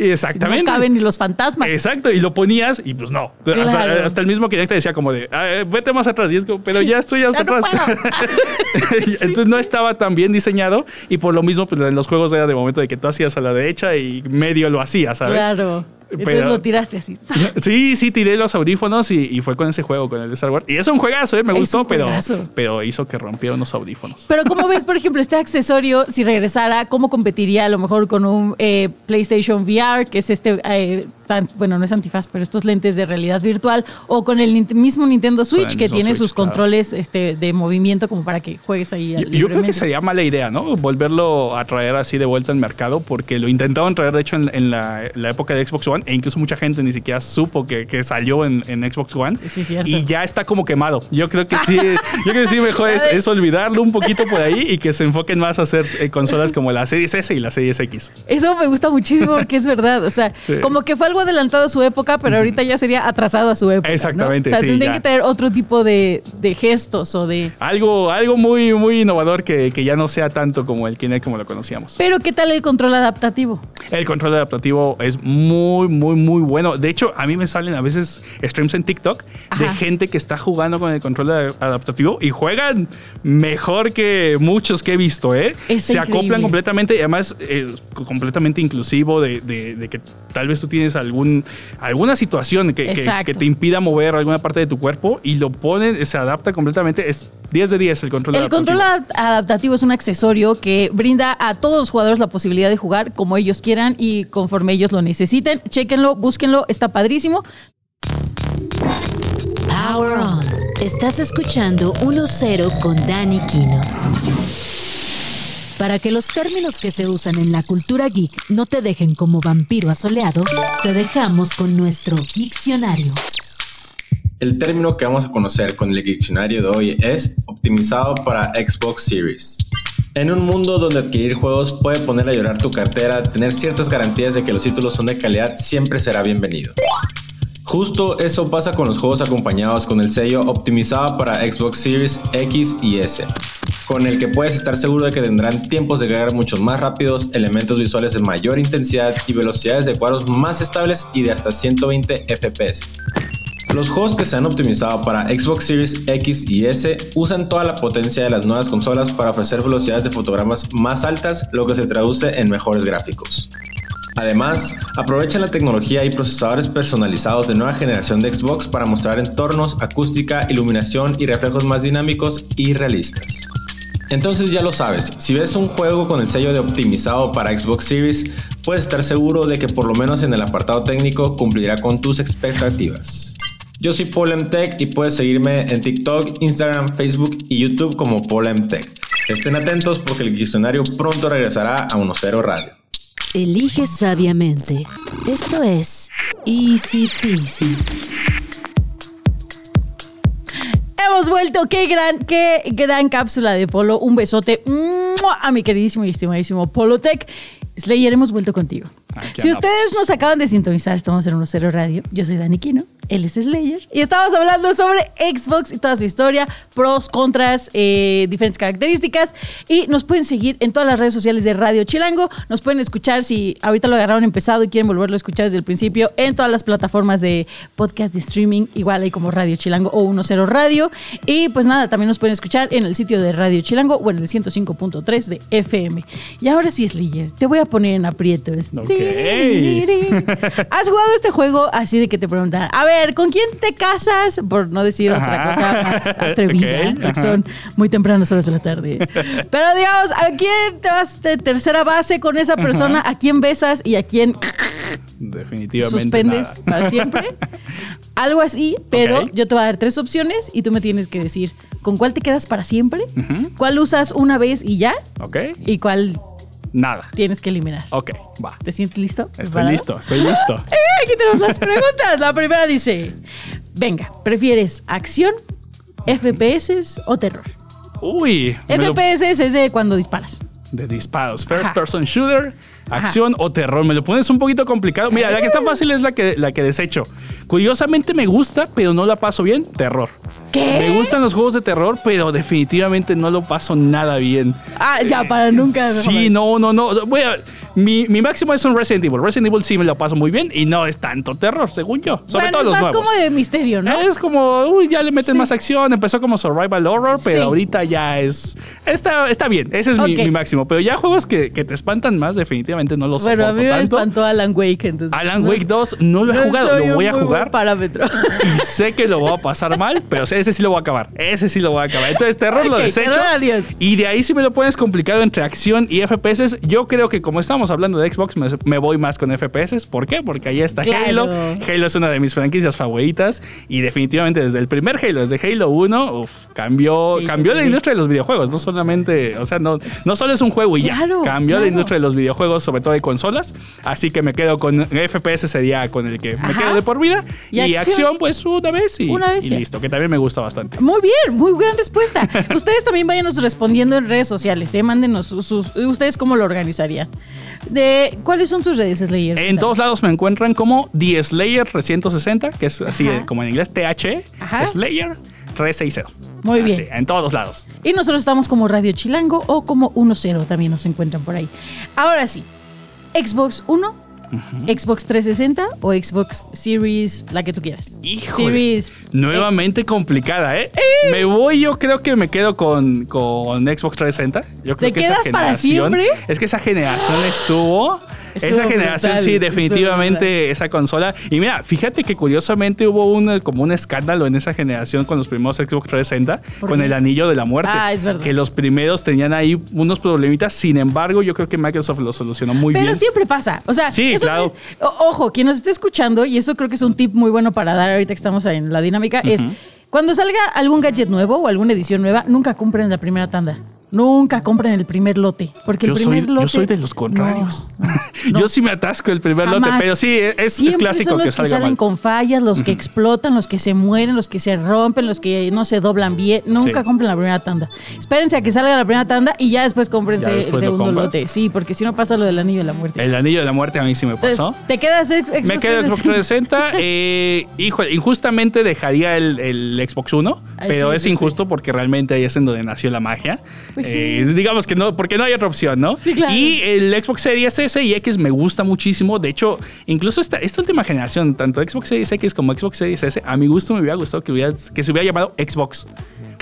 Exactamente. No caben ni los fantasmas. Exacto, y lo ponías y pues no. Claro. Hasta, hasta el mismo Kinect te decía como de, "Ah, eh, vete más atrás. Y es como, pero Sí, ya estoy hasta ya no <laughs> <laughs> Entonces no estaba tan bien diseñado y por lo mismo pues en los juegos era de momento de que tú hacías a la derecha y medio lo hacías, ¿sabes? Claro. Entonces Pero- lo tiraste así. Sí, sí, tiré los audífonos y, y fue con ese juego, con el de Star Wars. Y es un juegazo, ¿eh? me Es gustó, pero, pero hizo que rompiera unos audífonos. Pero ¿cómo ves, por ejemplo, este accesorio, si regresara, cómo competiría a lo mejor con un eh, PlayStation VR, que es este, eh, tan- bueno, no es antifaz, pero estos lentes de realidad virtual, o con el mismo Nintendo Switch, que tiene Switch, sus claro. controles este, de movimiento como para que juegues ahí. Yo, yo creo que sería mala idea, ¿no? Volverlo a traer así de vuelta al mercado, porque lo intentaron traer, de hecho, en, en la, la época de Xbox One One e incluso mucha gente ni siquiera supo que, que salió en, en, Xbox One. Sí, cierto. Y ya está como quemado. Yo creo que sí, <laughs> yo creo que sí mejor es, es, olvidarlo un poquito por ahí y que se enfoquen más a hacer eh, consolas como la Series S y la Series X. Eso me gusta muchísimo porque es verdad. O sea, sí. como que fue algo adelantado a su época, pero ahorita ya sería atrasado a su época. Exactamente. ¿no? O sea, sí, tendrían que tener otro tipo de, de, gestos o de. Algo, algo muy, muy innovador que, que ya no sea tanto como el Kinect como lo conocíamos. Pero, ¿qué tal el control adaptativo? El control adaptativo es muy, muy, muy bueno. De hecho, a mí me salen a veces streams en TikTok Ajá. de gente que está jugando con el control adaptativo y juegan mejor que muchos que he visto, ¿eh? Es Se increíble. acoplan completamente y además eh, completamente inclusivo de, de, de, que tal vez tú tienes algún, alguna situación que, que, que, te impida mover alguna parte de tu cuerpo y lo ponen, se adapta completamente. Es 10 de 10 el control el adaptativo. El control adaptativo es un accesorio que brinda a todos los jugadores la posibilidad de jugar como ellos quieran y conforme ellos lo necesiten. Chequenlo, búsquenlo, está padrísimo. Power On. Estás escuchando 1-0 con Dani Kino. Para que los términos que se usan en la cultura geek no te dejen como vampiro asoleado, te dejamos con nuestro diccionario. El término que vamos a conocer con el diccionario de hoy es optimizado para Xbox Series. En un mundo donde adquirir juegos puede poner a llorar tu cartera, tener ciertas garantías de que los títulos son de calidad siempre será bienvenido. Justo eso pasa con los juegos acompañados con el sello optimizado para Xbox Series X y S, con el que puedes estar seguro de que tendrán tiempos de cargar mucho más rápidos, elementos visuales de mayor intensidad y velocidades de cuadros más estables y de hasta 120 FPS. Los juegos que se han optimizado para Xbox Series X y S usan toda la potencia de las nuevas consolas para ofrecer velocidades de fotogramas más altas, lo que se traduce en mejores gráficos. Además, aprovechan la tecnología y procesadores personalizados de nueva generación de Xbox para mostrar entornos, acústica, iluminación y reflejos más dinámicos y realistas. Entonces ya lo sabes, si ves un juego con el sello de optimizado para Xbox Series, puedes estar seguro de que por lo menos en el apartado técnico cumplirá con tus expectativas. Yo soy PolemTech y puedes seguirme en TikTok, Instagram, Facebook y YouTube como PolemTech. Estén atentos porque el diccionario pronto regresará a 1.0 Radio. Elige sabiamente. Esto es Easy Peasy. Hemos vuelto, qué gran, qué gran cápsula de Polo. Un besote a mi queridísimo y estimadísimo Polotech. Slayer, hemos vuelto contigo. Aquí si andamos. ustedes nos acaban de sintonizar, estamos en 1.0 Radio. Yo soy Dani Quino, él es Slayer. Y estamos hablando sobre Xbox y toda su historia, pros, contras, eh, diferentes características. Y nos pueden seguir en todas las redes sociales de Radio Chilango. Nos pueden escuchar si ahorita lo agarraron empezado y quieren volverlo a escuchar desde el principio en todas las plataformas de podcast de streaming. Igual hay como Radio Chilango o 1.0 Radio. Y pues nada, también nos pueden escuchar en el sitio de Radio Chilango o en el 105.3 de FM. Y ahora sí, Slayer, te voy a poner en aprietos. Ok. <laughs> ¿Has jugado este juego así de que te preguntan, a ver, ¿con quién te casas? Por no decir otra cosa más <laughs> atrevida, Ok, porque ajá. son muy tempranas horas de la tarde. Pero digamos, ¿a quién te vas de tercera base con esa persona? ¿A quién besas y a quién Definitivamente. suspendes nada. para siempre? <laughs> Algo así, pero yo te voy a dar tres opciones y tú me tienes que decir con cuál te quedas para siempre, cuál usas una vez y ya, Ok. y cuál Nada. tienes que eliminar. Ok, va. ¿Te sientes listo? Estoy ¿Preparado? listo, estoy listo. <laughs> Eh, Aquí tenemos las preguntas. La primera dice: Venga, ¿prefieres acción, FPS o terror? Uy. lo- FPS es de cuando disparas. de disparos. First Ajá. person shooter, acción o terror. Me lo pones un poquito complicado. Mira, la que está fácil es la que, la que desecho. Curiosamente me gusta, pero no la paso bien. Terror. ¿Qué? Me gustan los juegos de terror, pero definitivamente no lo paso nada bien. Ah, ya, para nunca. Sí, no, no, no. O sea, voy a- mi, mi máximo es un Resident Evil. Resident Evil sí me lo paso muy bien y no es tanto terror, según yo. Sobre bueno, todo es los más nuevos. como de misterio, ¿no? Es como, uy, ya le meten Sí. más acción. Empezó como survival horror, pero Sí. ahorita ya es. Está, está bien, ese es mi, Ok. mi máximo. Pero ya juegos que, que te espantan más, definitivamente no los bueno, a soporto mí me tanto. espantó Alan Wake, entonces. Alan Wake 2 no lo he no jugado, lo voy a jugar. parámetro. Y sé que lo voy a pasar mal, pero ese sí lo voy a acabar. Ese sí lo voy a acabar. Entonces, terror lo desecho. terror, adiós. Y de ahí si me lo pones complicado entre acción y FPS, yo creo que como estamos hablando de Xbox, me, me voy más con FPS. ¿Por qué? Porque ahí está Claro. Halo. Halo es una de mis franquicias favoritas y definitivamente desde el primer Halo, desde Halo 1, uf, cambió, Sí, cambió sí, la sí. industria de los videojuegos. No solamente, o sea, no, no solo es un juego y Claro, ya. Cambió la industria de los videojuegos, sobre todo de consolas. Así que me quedo con FPS, sería con el que me quedo de por vida. Y Y, acción. acción, pues una vez y, Una vez y ya. listo, que también me gusta bastante. Muy bien, muy gran respuesta. <laughs> Ustedes también váyanos respondiendo en redes sociales, ¿eh? Mándenos sus, sus- ¿Ustedes cómo lo organizarían? De, ¿Cuáles son tus redes, Slayer? En todos lados me encuentran como The Slayer 360, que es así Ajá. como en inglés, TH, Ajá. Slayer 360. Muy bien. Así, en todos lados. Y nosotros estamos como Radio Chilango o como 1-0, también nos encuentran por ahí. Ahora sí, Xbox 1, Xbox 360 o Xbox Series, la que tú quieras. Híjole. Series. Nuevamente complicada, ¿eh? Me voy, yo creo que me quedo con, con Xbox 360. Yo creo ¿Te que esa quedas para siempre? Es que esa generación estuvo. Estuvo esa generación, brutal, sí, definitivamente esa consola. Y mira, fíjate que curiosamente hubo un, como un escándalo en esa generación con los primeros Xbox 360, ¿Por con qué? el anillo de la muerte. Ah, es verdad. Que los primeros tenían ahí unos problemitas. Sin embargo, yo creo que Microsoft lo solucionó muy Pero bien. siempre pasa. O sea, Sí, claro. es- ojo, quien nos esté escuchando, y eso creo que es un tip muy bueno para dar ahorita que estamos en la dinámica, es cuando salga algún gadget nuevo o alguna edición nueva, nunca compren la primera tanda. Nunca compren el primer lote. Porque Yo el soy, primer lote. yo soy de los contrarios. No, no, <laughs> no. Yo sí me atasco el primer lote, pero sí, es, es clásico son los que que, salga salen mal. con fallas, los que explotan, los que se mueren, los que se rompen, los que no se doblan bien. Nunca Sí. compren la primera tanda. Espérense a que salga la primera tanda y ya después cómprense Ya después el segundo lote. Sí, porque si no pasa lo del anillo de la muerte. El anillo de la muerte a mí sí me Entonces, pasó. ¿te quedas ex- Xbox Me quedo en Xbox 360. <laughs> Eh, híjole, injustamente dejaría el, el Xbox One, Ay, pero sí, es sí, injusto porque realmente ahí es en donde nació la magia. Pues sí. Eh, digamos que no, porque no hay otra opción, ¿no? Sí, claro. Y el Xbox Series S y X me gusta muchísimo. De hecho, incluso esta, esta última generación, tanto Xbox Series X como Xbox Series S, a mi gusto me hubiera gustado que, hubiera, que se hubiera llamado Xbox.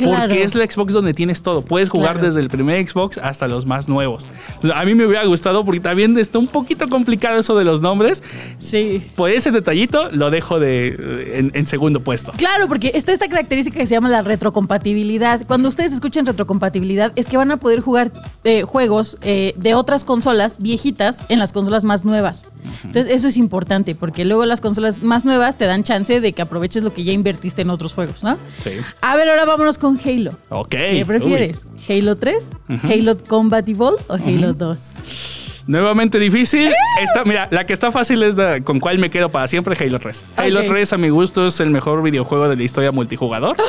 Claro. Porque es la Xbox donde tienes todo. Puedes jugar Claro. desde el primer Xbox hasta los más nuevos. A mí me hubiera gustado porque también está un poquito complicado eso de los nombres. Sí. Por ese detallito lo dejo de, en, en segundo puesto. Claro, porque está esta característica que se llama la retrocompatibilidad. Cuando ustedes escuchan retrocompatibilidad, es que van a poder jugar eh, juegos eh, de otras consolas viejitas en las consolas más nuevas. Entonces, eso es importante, porque luego las consolas más nuevas te dan chance de que aproveches lo que ya invertiste en otros juegos, ¿no? Sí. A ver, ahora vámonos con Halo. Ok. ¿Qué prefieres? ¿Halo 3? ¿Halo Combat Evolved o Halo 2? Nuevamente difícil. Esta, mira, la que está fácil es la con cuál me quedo para siempre, Halo 3. Halo Ok. 3 a mi gusto es el mejor videojuego de la historia multijugador. <gasps>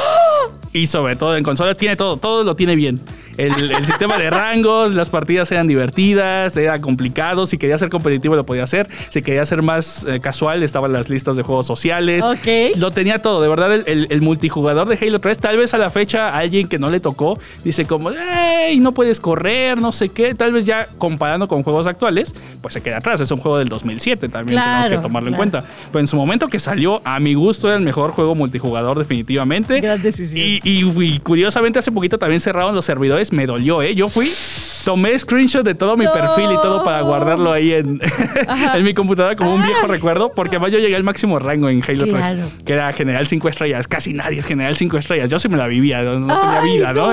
Y sobre todo en consola tiene todo, todo lo tiene bien. El, el sistema de <laughs> rangos, las partidas eran divertidas, era complicado. Si quería ser competitivo lo podía hacer. Si quería ser más eh, casual, estaban las listas de juegos sociales. Ok. Lo tenía todo. De verdad, el, el- el multijugador de Halo 3, tal vez a la fecha alguien que no le tocó, dice como, ¡Ey! No puedes correr, no sé qué. Tal vez ya comparando con juegos actuales, pues se queda atrás. Es un juego del 2007, también tenemos que tomarlo claro. en cuenta. Pero en su momento que salió, a mi gusto era el mejor juego multijugador definitivamente. Gran decisión. Y, y- y curiosamente hace poquito también cerraron los servidores, me dolió, ¿eh? Yo fui, tomé screenshot de todo mi No. perfil y todo para guardarlo ahí en, <laughs> en mi computadora como un viejo recuerdo, porque además yo llegué al máximo rango en Halo Claro. 3, que era general 5 estrellas. Casi nadie es general 5 estrellas. Yo sí me la vivía, no, no tenía vida, ¿no?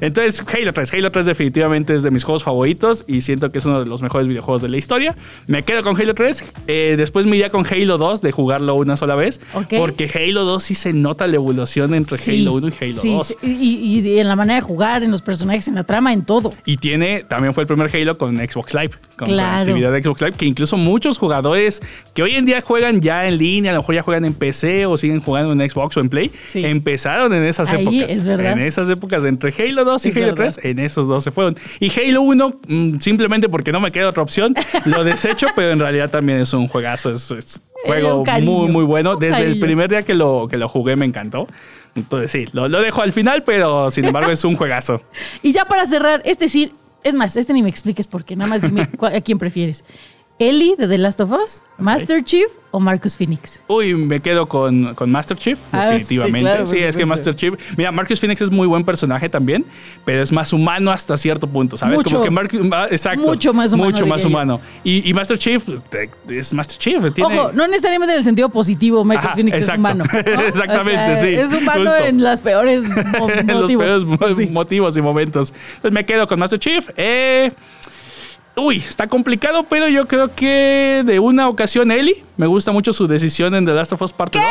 Entonces, Halo 3. Halo 3 definitivamente es de mis juegos favoritos y siento que es uno de los mejores videojuegos de la historia. Me quedo con Halo 3. eh, después me iría con Halo 2 de jugarlo una sola vez, Ok. porque Halo 2 sí se nota la evolución entre Sí, Halo 1 y Halo sí, 2. sí, Y, y en la manera de jugar, en los personajes, en la trama, en todo. Y tiene, también fue el primer Halo con Xbox Live, con Claro. actividad de Xbox Live, que incluso muchos jugadores que hoy en día juegan ya en línea, a lo mejor ya juegan en PC o siguen jugando en Xbox o en Play, Sí. empezaron en esas Ahí, épocas. es verdad. En esas épocas, entre Halo 2 y Es Halo verdad. 3, en esos dos se fueron. Y Halo 1, mm, simplemente porque no me queda otra opción, lo <laughs> desecho, pero en realidad también es un juegazo, es, es juego cariño, muy, muy bueno. Desde el primer día que lo, que lo jugué me encantó. Entonces sí, lo, lo dejo al final, pero sin embargo es un juegazo. <laughs> Y ya para cerrar, este sí, es más, este ni me expliques porque nada más dime <laughs> a quién prefieres. Ellie de The Last of Us, Master Chief o Marcus Phoenix. Uy, me quedo con, con Master Chief, Ah, definitivamente. sí, claro, Sí, por es que. Master Chief. Mira, Marcus Phoenix es muy buen personaje también, pero es más humano hasta cierto punto, ¿sabes? Mucho. Como que Marcus. ah, Exacto. Mucho más humano, Mucho más humano. Y, y Master Chief pues, es Master Chief. Tiene, Ojo, no necesariamente en el sentido positivo, Marcus Ajá, Phoenix exacto. es humano. ¿no? Exactamente, <laughs> O sea, sí, Es humano justo. en las peores <laughs> mo- en los motivos. peores Sí. motivos y momentos. Entonces me quedo con Master Chief. Eh, Uy, está complicado, pero yo creo que de una ocasión Eli, me gusta mucho su decisión en The Last of Us Part 2.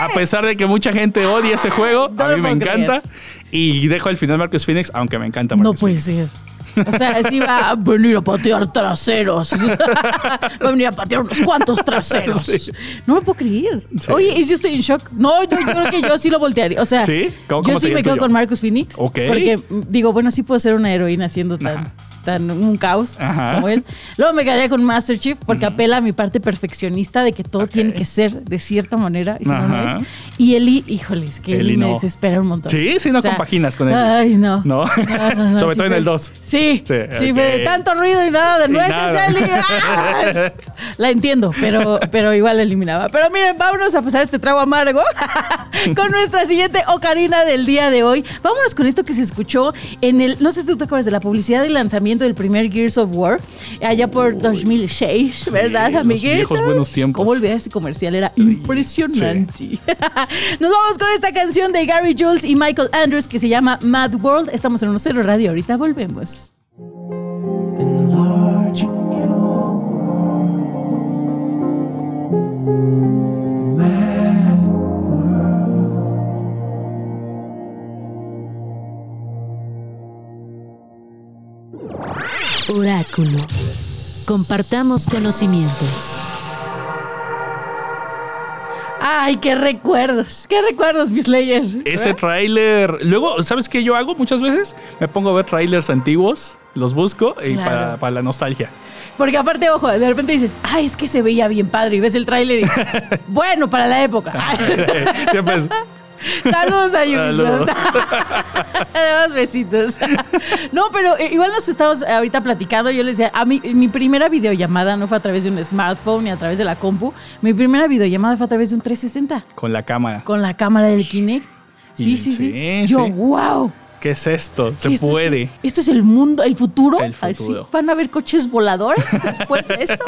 A pesar de que mucha gente odia ese juego, No a mí me encanta. Y dejo al final Marcus Phoenix, aunque me encanta No Marcus puede Phoenix. ser. O sea, sí va a venir a patear traseros. <laughs> va a venir a patear unos cuantos traseros. Sí. No me puedo creer. Sí. Oye, ¿y yo estoy en shock? No, yo, yo creo que yo sí lo voltearía. O sea, ¿Sí? ¿Cómo- yo cómo sí me quedo tuyo? con Marcus Phoenix. Ok. Porque digo, bueno, sí puedo ser una heroína siendo tan. Tan un caos Ajá. como él. Luego me quedaría con Master Chief porque apela a mi parte perfeccionista de que todo tiene que ser de cierta manera y si no, es. Y Eli, híjoles, que Eli, Eli me no. desespera un montón. Sí, sí, no compaginas con Eli. Ay, no. ¿No? <laughs> Sobre todo en el dos. Sí, sí, Sí, fue de ok. tanto ruido y nada de nueces, nada. Eli. <laughs> ¡Ah! La entiendo, pero, pero igual la eliminaba. Pero miren, vámonos a pasar este trago amargo <laughs> con nuestra siguiente ocarina del día de hoy. Vámonos con esto que se escuchó en el, no sé si tú te acuerdas de la publicidad del lanzamiento del primer Gears of War, allá por 2006, ¿verdad, los amiguitos? viejos buenos tiempos. ¿Cómo olvidar ese comercial? Era impresionante. <laughs> Nos vamos con esta canción de Gary Jules y Michael Andrews que se llama Mad World. Estamos en 1-0 Radio. Ahorita volvemos. enlarging your world, Oráculo. Compartamos conocimiento. Ay, qué recuerdos. Qué recuerdos, mis Slayer. Ese tráiler. Luego, ¿sabes qué yo hago muchas veces? Me pongo a ver trailers antiguos, los busco y Claro. para, para la nostalgia. Porque aparte, ojo, de repente dices, ay, es que se veía bien padre. Y ves el tráiler y, <laughs> bueno, para la época. <laughs> Siempre es- Saludos a Ubisoft. Saludos. <laughs> Además, besitos. no, pero eh, igual nos estamos ahorita platicando. Yo les decía, a mí, mi primera videollamada no fue a través de un smartphone ni a través de la compu. Mi primera videollamada fue a través de un 360 con la cámara. con la cámara del Kinect. Sí, sí, sí. sí, Yo, wow. ¿Qué es esto? Se esto puede. Es, esto es el mundo, el futuro. El futuro. Así, van a haber coches voladores <laughs> después de esto.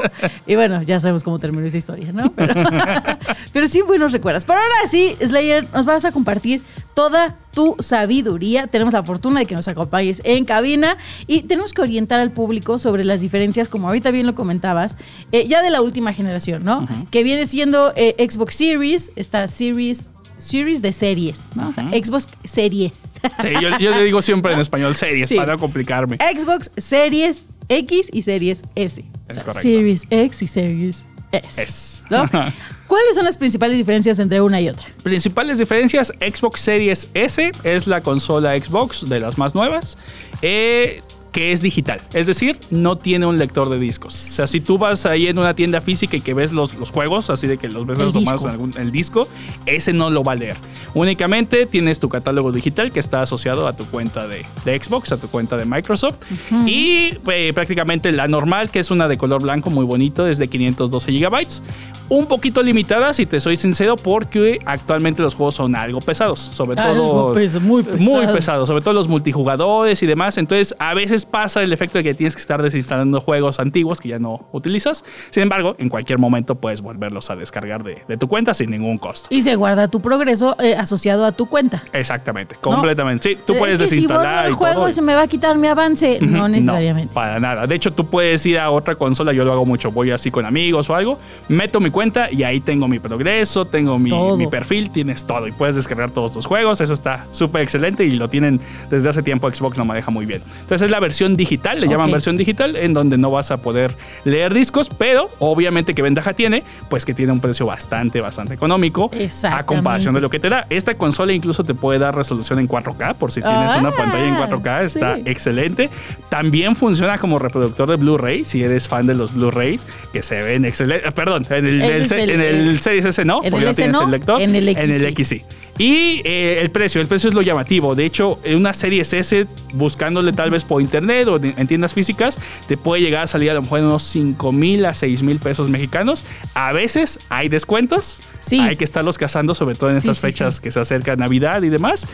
Y bueno, ya sabemos cómo terminó esa historia, ¿no? Pero, <laughs> pero sí, buenos recuerdos. Pero ahora sí, Slayer, nos vas a compartir toda tu sabiduría. Tenemos la fortuna de que nos acompañes en cabina y tenemos que orientar al público sobre las diferencias, como ahorita bien lo comentabas, eh, ya de la última generación, ¿no? Que viene siendo eh, Xbox Series, esta Series. Series de series, ¿no? O sea, Xbox Series. Sí, yo, yo le digo siempre en español series Sí. para no complicarme. Xbox Series X y Series S. O Es sea, correcto. Series X y Series S. ¿no? <laughs> ¿Cuáles son las principales diferencias entre una y otra? Principales diferencias, Xbox Series S es la consola Xbox de las más nuevas. eh, que es digital, es decir, no tiene un lector de discos. O sea, si tú vas ahí en una tienda física y que ves los, los juegos, así de que los ves disco. en algún- el disco, ese no lo va a leer. Únicamente tienes tu catálogo digital que está asociado a tu cuenta de, de Xbox, a tu cuenta de Microsoft. Y eh, prácticamente la normal, que es una de color blanco muy bonito, es de 512 gigabytes. Un poquito limitada, si te soy sincero, porque actualmente los juegos son algo pesados. Sobre Algo todo. pes- muy pesados. Muy pesados, sobre todo los multijugadores y demás. Entonces, a veces pasa el efecto de que tienes que estar desinstalando juegos antiguos que ya no utilizas. Sin embargo, en cualquier momento puedes volverlos a descargar de, de tu cuenta sin ningún costo. Y se guarda tu progreso eh, asociado a tu cuenta. Exactamente, completamente. Sí, tú Es puedes que desinstalar Si el juego todo. se me va a quitar mi avance. No necesariamente. No, para nada. De hecho, tú puedes ir a otra consola, yo lo hago mucho, voy así con amigos o algo, meto mi cuenta y ahí tengo mi progreso, tengo mi, mi perfil, tienes todo y puedes descargar todos tus juegos, eso está súper excelente y lo tienen desde hace tiempo, Xbox lo maneja muy bien. Entonces es la versión digital, le llaman versión digital, en donde no vas a poder leer discos, pero obviamente qué ventaja tiene, pues que tiene un precio bastante, bastante económico a comparación de lo que te da. Esta consola incluso te puede dar resolución en 4K, por si tienes Ah, una pantalla en 4K, está sí. excelente. También funciona como reproductor de Blu-ray, si eres fan de los Blu-rays, que se ven excelentes. Perdón, en el, el el- en el Series S no, en porque el no tienes no, el lector. en el X En el sí. Y eh, el precio, el precio es lo llamativo. De hecho, en una Series S, buscándole tal vez por internet o en en tiendas físicas, te puede llegar a salir a lo mejor en unos 5 mil a 6 mil pesos mexicanos. A veces hay descuentos. Sí. Hay que estarlos cazando, sobre todo en Sí, estas sí, fechas que se acerca Navidad y demás.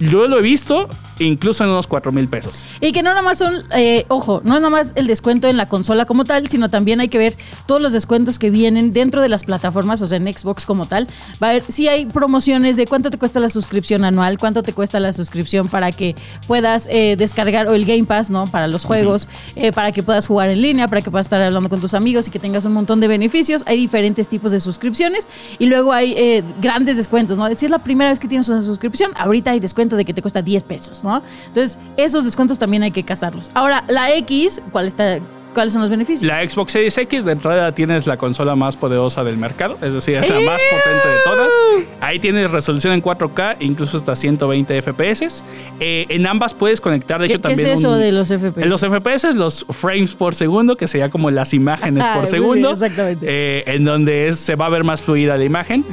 Yo lo he visto incluso en unos 4 mil pesos. Y que no nada más son, eh, ojo, no es nada más el descuento en la consola como tal, sino también hay que ver todos los descuentos que vienen dentro de las plataformas, o sea, en Xbox como tal. Va a haber, si hay promociones de cuánto te cuesta la suscripción anual, cuánto te cuesta la suscripción para que puedas eh, descargar, o el Game Pass, ¿no? Para los juegos, eh, para que puedas jugar en línea, para que puedas estar hablando con tus amigos y que tengas un montón de beneficios. Hay diferentes tipos de suscripciones y luego hay eh, grandes descuentos, ¿no? Si es la primera vez que tienes una suscripción, ahorita hay descuento de que te cuesta 10 pesos, ¿no? Entonces, esos descuentos también hay que casarlos. Ahora, la X, ¿cuál está, ¿cuáles son los beneficios? La Xbox Series X de entrada tienes la consola más poderosa del mercado, es decir, es la más potente de todas. Ahí tienes resolución en 4K, incluso hasta 120 FPS. Eh, en ambas puedes conectar, de ¿Qué, hecho, qué es también eso un- de los FPS? En los FPS, los frames por segundo, que sería como las imágenes <laughs> Ah, por segundo. exactamente. eh, en donde es- se va a ver más fluida la imagen.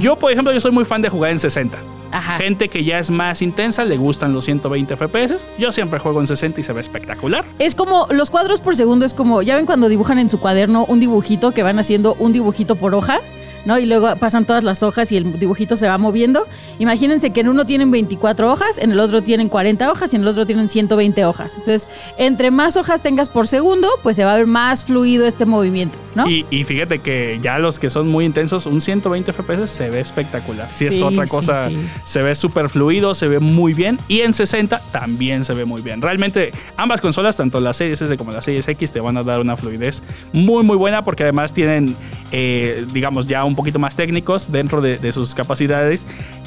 Yo, por ejemplo, yo soy muy fan de jugar en 60. Ajá. Gente que ya es más intensa, le gustan los 120 FPS. Yo siempre juego en 60 y se ve espectacular. Es como los cuadros por segundo, es como, ya ven cuando dibujan en su cuaderno un dibujito que van haciendo un dibujito por hoja, ¿no? Y luego pasan todas las hojas y el dibujito se va moviendo. Imagínense que en uno tienen 24 hojas, en el otro tienen 40 hojas y en el otro tienen 120 hojas. Entonces, entre más hojas tengas por segundo, pues se va a ver más fluido este movimiento, ¿no? Y, y fíjate que ya los que son muy intensos, un 120 FPS se ve espectacular. Si es Sí, otra sí, cosa, sí. se ve súper fluido, se ve muy bien. Y en 60 también se ve muy bien. Realmente ambas consolas, tanto la Series S como la Series X, te van a dar una fluidez muy, muy buena porque además tienen, eh, digamos, ya un poquito más técnicos dentro de, de sus capacidades.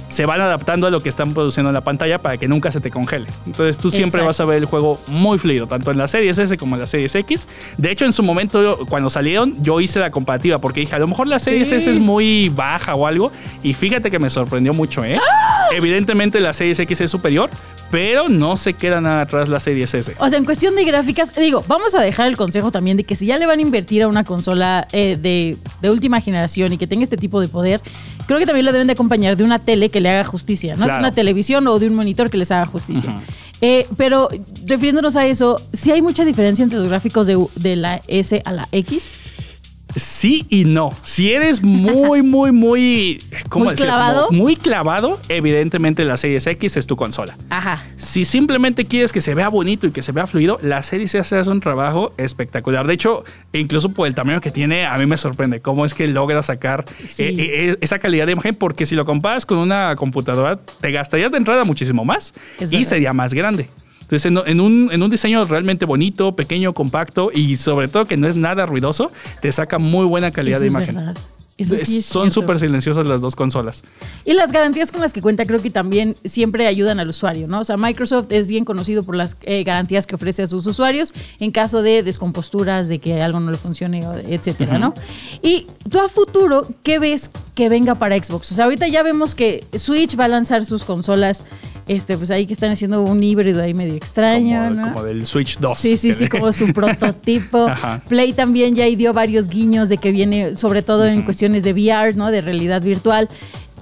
Se van adaptando a lo que están produciendo en la pantalla para que nunca se te congele. Entonces tú siempre Exacto. vas a ver el juego muy fluido, tanto en la Series S como en la Series X. De hecho, en su momento, cuando salieron, yo hice la comparativa porque dije, a lo mejor la Series Sí. S es muy baja o algo. Y fíjate que me sorprendió mucho, ¿eh? Evidentemente la Series X es superior, pero no se queda nada atrás la Series S. O sea, en cuestión de gráficas, digo, vamos a dejar el consejo también de que si ya le van a invertir a una consola eh, de, de última generación y que tenga este tipo de poder, creo que también la deben de acompañar de una tele que le haga justicia, ¿no? De una televisión o de un monitor que les haga justicia. Eh, pero refiriéndonos a eso, ¿sí hay mucha diferencia entre los gráficos de, de la S a la X? Sí y no. Si eres muy, <laughs> muy, muy. ¿Cómo ¿Muy clavado? Como Muy clavado, evidentemente la Series X es tu consola. Ajá. Si simplemente quieres que se vea bonito y que se vea fluido, la serie se hace un trabajo espectacular. De hecho, incluso por el tamaño que tiene, a mí me sorprende cómo es que logra sacar Sí. eh, eh, esa calidad de imagen, porque si lo comparas con una computadora, te gastarías de entrada muchísimo más Es y verdad. sería más grande. Entonces, en, en un, en un diseño realmente bonito, pequeño, compacto y sobre todo que no es nada ruidoso, te saca muy buena calidad Eso de imagen. verdad. Eso sí es Son súper silenciosas las dos consolas. Y las garantías con las que cuenta creo que también siempre ayudan al usuario, ¿no? O sea, Microsoft es bien conocido por las eh, garantías que ofrece a sus usuarios en caso de descomposturas, de que algo no le funcione, etcétera, ¿no? Y tú a futuro, ¿qué ves que venga para Xbox? O sea, ahorita ya vemos que Switch va a lanzar sus consolas, este, pues ahí que están haciendo un híbrido ahí medio extraño, como, ¿no? como del Switch 2. Sí, sí, sí, como su <laughs> prototipo. Play también ya ahí dio varios guiños de que viene, sobre todo en cuestiones de VR, ¿no? De realidad virtual.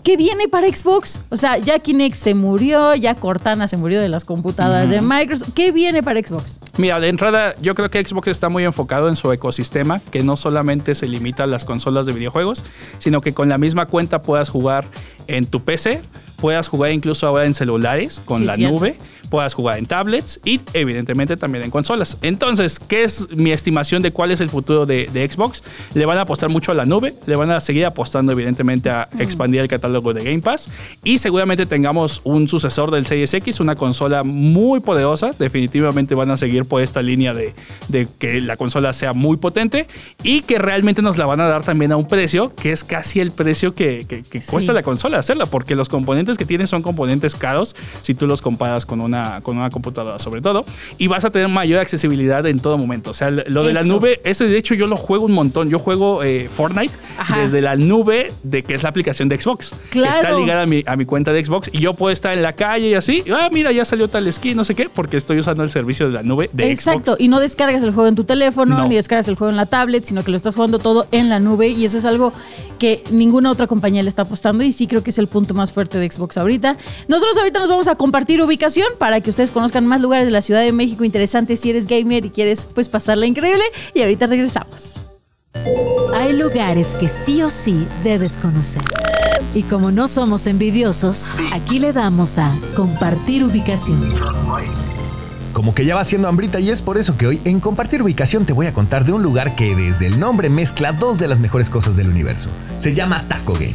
¿Qué viene para Xbox? O sea, ya Kinect se murió, ya Cortana se murió de las computadoras de Microsoft. ¿Qué viene para Xbox? Mira, de entrada, yo creo que Xbox está muy enfocado en su ecosistema, que no solamente se limita a las consolas de videojuegos, sino que con la misma cuenta puedas jugar en tu PC, puedas jugar incluso ahora en celulares con Sí, la cierto. nube, puedas jugar en tablets y evidentemente también en consolas. Entonces, ¿qué es mi estimación de cuál es el futuro de, de Xbox? Le van a apostar mucho a la nube, le van a seguir apostando evidentemente a Mm. expandir el catálogo de Game Pass y seguramente tengamos un sucesor del Series X, una consola muy poderosa, definitivamente van a seguir por esta línea de, de que la consola sea muy potente y que realmente nos la van a dar también a un precio que es casi el precio que, que- que Sí. cuesta la consola hacerla, porque los componentes que tiene son componentes caros si tú los comparas con una, con una computadora sobre todo, y vas a tener mayor accesibilidad en todo momento. O sea, lo de la nube, ese de hecho yo lo juego un montón, yo juego eh, Fortnite Ajá. desde la nube de que es la aplicación de Xbox. Claro. Está ligada a mi, a mi cuenta de Xbox y yo puedo estar en la calle y así, ah, mira, ya salió tal skin, no sé qué, porque estoy usando el servicio de la nube de Exacto, Xbox. y no descargas el juego en tu teléfono, No. ni descargas el juego en la tablet, sino que lo estás jugando todo en la nube y eso es algo que ninguna otra compañía le está apostando y sí creo que es el punto más fuerte de Xbox ahorita. Nosotros ahorita nos vamos a compartir ubicación para que ustedes conozcan más lugares de la Ciudad de México interesantes si eres gamer y quieres pues pasarla increíble y ahorita regresamos. Hay lugares que sí o sí debes conocer. Y como no somos envidiosos, aquí le damos a compartir ubicación. Como que ya va haciendo hambrita y es por eso que hoy en Compartir Ubicación te voy a contar de un lugar que desde el nombre mezcla dos de las mejores cosas del universo. Se llama Taco Game.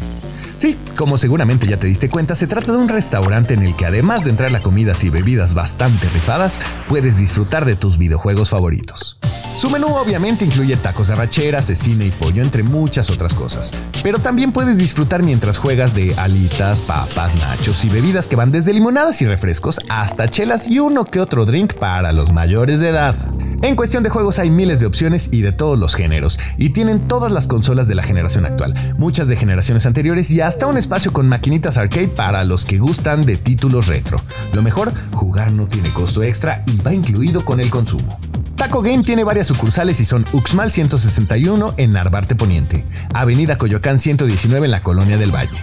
Sí, como seguramente ya te diste cuenta, se trata de un restaurante en el que además de entrar a comidas y bebidas bastante rifadas, puedes disfrutar de tus videojuegos favoritos. Su menú obviamente incluye tacos de arrachera, cecina y pollo, entre muchas otras cosas. Pero también puedes disfrutar mientras juegas de alitas, papas, nachos y bebidas que van desde limonadas y refrescos hasta chelas y uno que otro drink para los mayores de edad. En cuestión de juegos hay miles de opciones y de todos los géneros, y tienen todas las consolas de la generación actual, muchas de generaciones anteriores y hasta un espacio con maquinitas arcade para los que gustan de títulos retro. Lo mejor, jugar no tiene costo extra y va incluido con el consumo. Taco Game tiene varias sucursales y son Uxmal 161 en Narvarte Poniente, Avenida Coyoacán 119 en la Colonia del Valle,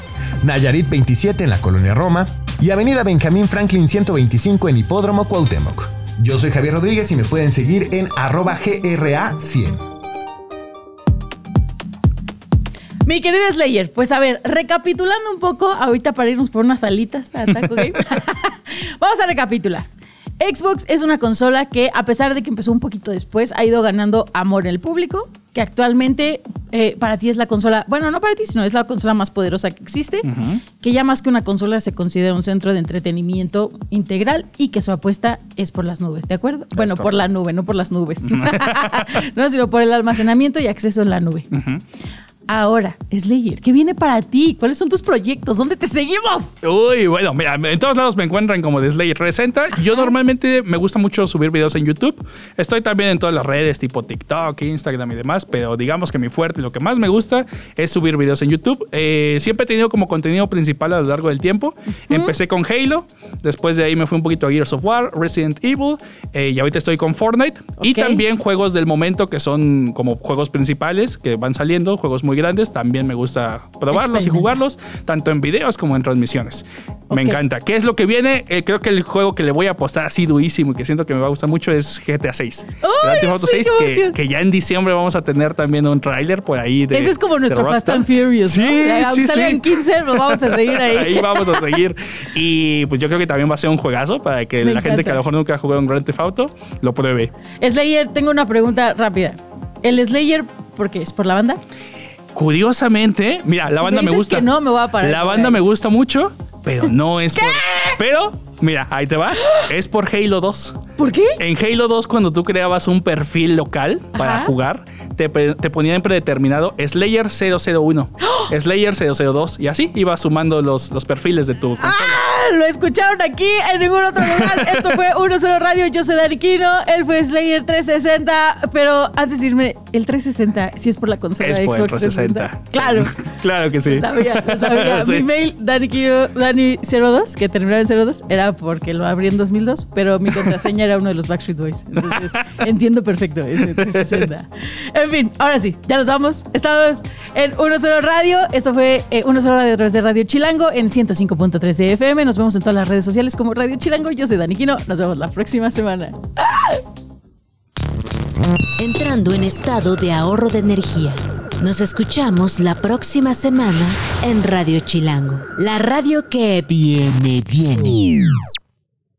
Nayarit 27 en la Colonia Roma y Avenida Benjamín Franklin 125 en Hipódromo Cuauhtémoc. Yo soy Javier Rodríguez y me pueden seguir en arroba GRA100. Mi querida Slayer, pues a ver, recapitulando un poco, ahorita para irnos por unas alitas a Taco Game. <laughs> <laughs> Vamos a recapitular. Xbox es una consola que, a pesar de que empezó un poquito después, ha ido ganando amor en el público, que actualmente eh, para ti es la consola, bueno, no para ti, sino es la consola más poderosa que existe, que ya más que una consola se considera un centro de entretenimiento integral y que su apuesta es por las nubes, ¿de acuerdo? bueno, por la nube, no por las nubes, <laughs> <laughs> no, sino por el almacenamiento y acceso en la nube. Ahora, Slayer, ¿qué viene para ti? ¿Cuáles son tus proyectos? ¿Dónde te seguimos? Uy, bueno, mira, en todos lados me encuentran como de Slayer Presenta. Yo normalmente me gusta mucho subir videos en YouTube. Estoy también en todas las redes tipo TikTok, Instagram y demás, pero digamos que mi fuerte, lo que más me gusta es subir videos en YouTube. Eh, siempre he tenido como contenido principal a lo largo del tiempo. Empecé con Halo, después de ahí me fui un poquito a Gears of War, Resident Evil, eh, y ahorita estoy con Fortnite. Y Ok. también juegos del momento que son como juegos principales que van saliendo, juegos muy grandes. También me gusta probarlos y jugarlos, tanto en videos como en transmisiones. Me Ok. encanta. ¿Qué es lo que viene? Eh, creo que el juego que le voy a apostar así durísimo y que siento que me va a gustar mucho es GTA 6. Grand Auto sí, 6, qué que, que ya en diciembre vamos a tener también un tráiler por ahí de Ese es como nuestro Fast and Furious. Sí, ¿no? Sí, sí. 15, nos vamos a seguir ahí. <laughs> Ahí vamos a seguir. Y pues yo creo que también va a ser un juegazo para que Me la gente que encanta. a lo mejor nunca ha jugado un Grand Theft Auto lo pruebe. Slayer, tengo una pregunta rápida. ¿El Slayer, por qué? ¿Es por la banda? Curiosamente, mira, la Si banda me gusta. que no, me voy a parar La banda ahí. me gusta mucho, pero <laughs> no es por. Pero, mira, ahí te va. Es por Halo 2. ¿Por qué? En Halo 2, cuando tú creabas un perfil local para Ajá. jugar, te, te ponían predeterminado Slayer 001, Slayer 002, y así ibas sumando los, los perfiles de tu consola. Ah, Lo escucharon aquí en ningún otro lugar. Esto fue 1-0 Radio. Yo soy Dani Quino. Él fue Slayer 360. Pero antes de irme, el 360, si es por la consola Es de Xbox 360. Claro. <laughs> claro que sí. Lo sabía, lo sabía. <laughs> Sí. Mi mail, Dani Quino, Dani02, que terminaba en 02, era porque lo abrí en 2002, pero mi contraseña era uno de los Backstreet Boys. Entonces, <laughs> entiendo perfecto ese 360. En fin, ahora sí, ya nos vamos. Estamos en 1-0 Radio. Esto fue eh, 1-0 Radio a través de Radio Chilango en 105.3 de FM. Nos vemos en todas las redes sociales como Radio Chilango. Yo soy Dani Quino. Nos vemos la próxima semana. Entrando en estado de ahorro de energía. Nos escuchamos la próxima semana en Radio Chilango, la radio que viene, viene.